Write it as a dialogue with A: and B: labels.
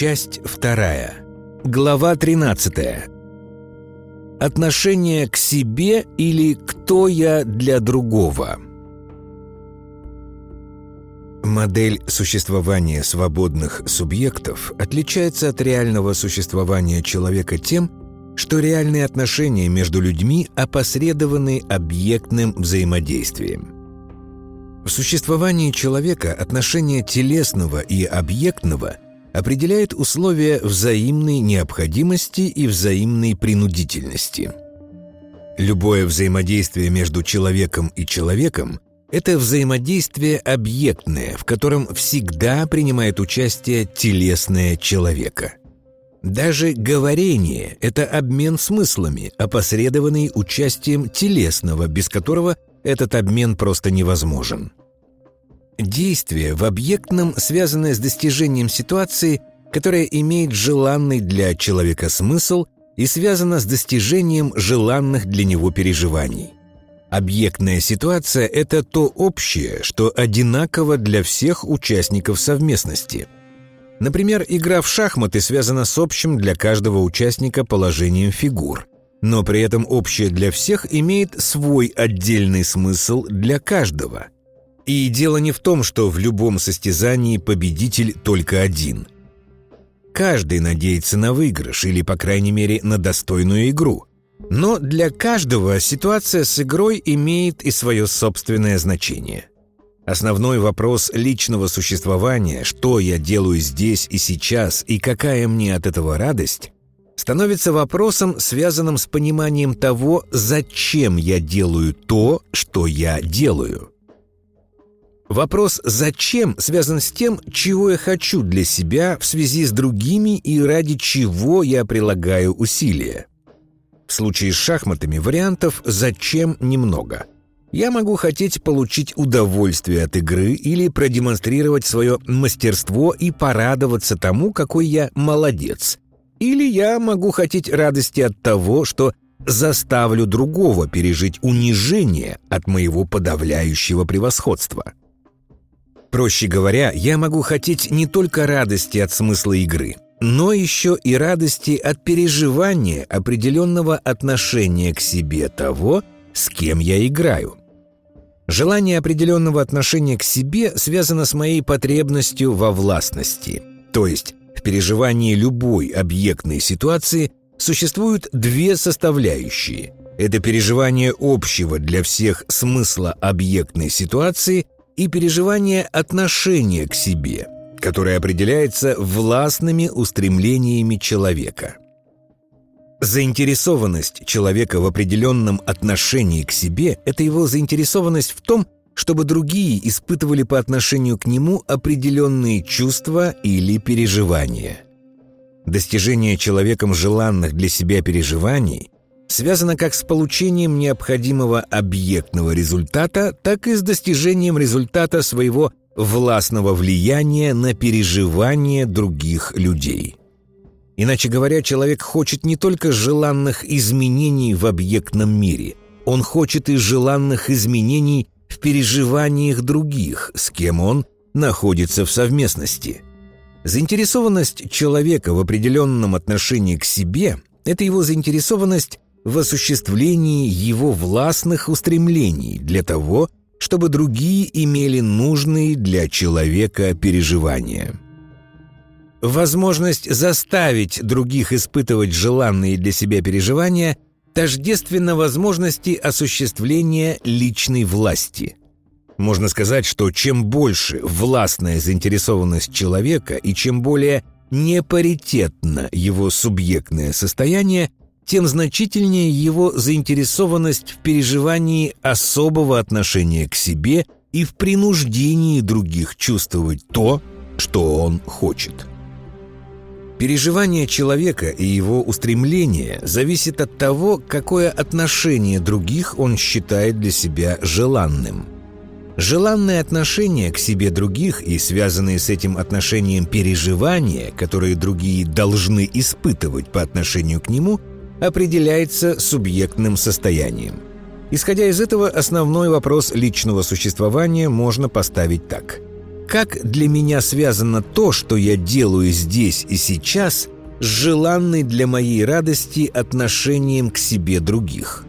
A: Часть вторая. Глава 13. Отношение к себе или кто я для другого. Модель существования свободных субъектов отличается от реального существования человека тем, что реальные отношения между людьми опосредованы объектным взаимодействием. В существовании человека отношение телесного и объектного определяет условия взаимной необходимости и взаимной принудительности. Любое взаимодействие между человеком и человеком – это взаимодействие объектное, в котором всегда принимает участие телесное человека. Даже говорение – это обмен смыслами, опосредованный участием телесного, без которого этот обмен просто невозможен. Действие в объектном, связанное с достижением ситуации, которая имеет желанный для человека смысл и связано с достижением желанных для него переживаний. Объектная ситуация – это то общее, что одинаково для всех участников совместности. Например, игра в шахматы связана с общим для каждого участника положением фигур, но при этом общее для всех имеет свой отдельный смысл для каждого – и дело не в том, что в любом состязании победитель только один. Каждый надеется на выигрыш или, по крайней мере, на достойную игру. Но для каждого ситуация с игрой имеет и свое собственное значение. Основной вопрос личного существования, что я делаю здесь и сейчас, и какая мне от этого радость, становится вопросом, связанным с пониманием того, зачем я делаю то, что я делаю. Вопрос «зачем» связан с тем, чего я хочу для себя в связи с другими и ради чего я прилагаю усилия. В случае с шахматами вариантов «зачем» немного. Я могу хотеть получить удовольствие от игры или продемонстрировать свое мастерство и порадоваться тому, какой я молодец. Или я могу хотеть радости от того, что заставлю другого пережить унижение от моего подавляющего превосходства. Проще говоря, я могу хотеть не только радости от смысла игры, но еще и радости от переживания определенного отношения к себе того, с кем я играю. Желание определенного отношения к себе связано с моей потребностью во властности, то есть в переживании любой объектной ситуации существуют две составляющие. Это переживание общего для всех смысла объектной ситуации – и переживание отношения к себе, которое определяется властными устремлениями человека. Заинтересованность человека в определенном отношении к себе – это его заинтересованность в том, чтобы другие испытывали по отношению к нему определенные чувства или переживания. Достижение человеком желанных для себя переживаний связано как с получением необходимого объектного результата, так и с достижением результата своего властного влияния на переживания других людей. Иначе говоря, человек хочет не только желанных изменений в объектном мире, он хочет и желанных изменений в переживаниях других, с кем он находится в совместности. Заинтересованность человека в определенном отношении к себе – это его заинтересованность в осуществлении его властных устремлений для того, чтобы другие имели нужные для человека переживания. Возможность заставить других испытывать желанные для себя переживания тождественно возможности осуществления личной власти. Можно сказать, что чем больше властная заинтересованность человека и чем более непаритетно его субъектное состояние, тем значительнее его заинтересованность в переживании особого отношения к себе и в принуждении других чувствовать то, что он хочет. Переживание человека и его устремление зависит от того, какое отношение других он считает для себя желанным. Желанное отношение к себе других и связанные с этим отношением переживания, которые другие должны испытывать по отношению к нему – определяется субъектным состоянием. Исходя из этого, основной вопрос личного существования можно поставить так. как для меня связано то, что я делаю здесь и сейчас, с желанной для моей радости отношением к себе других.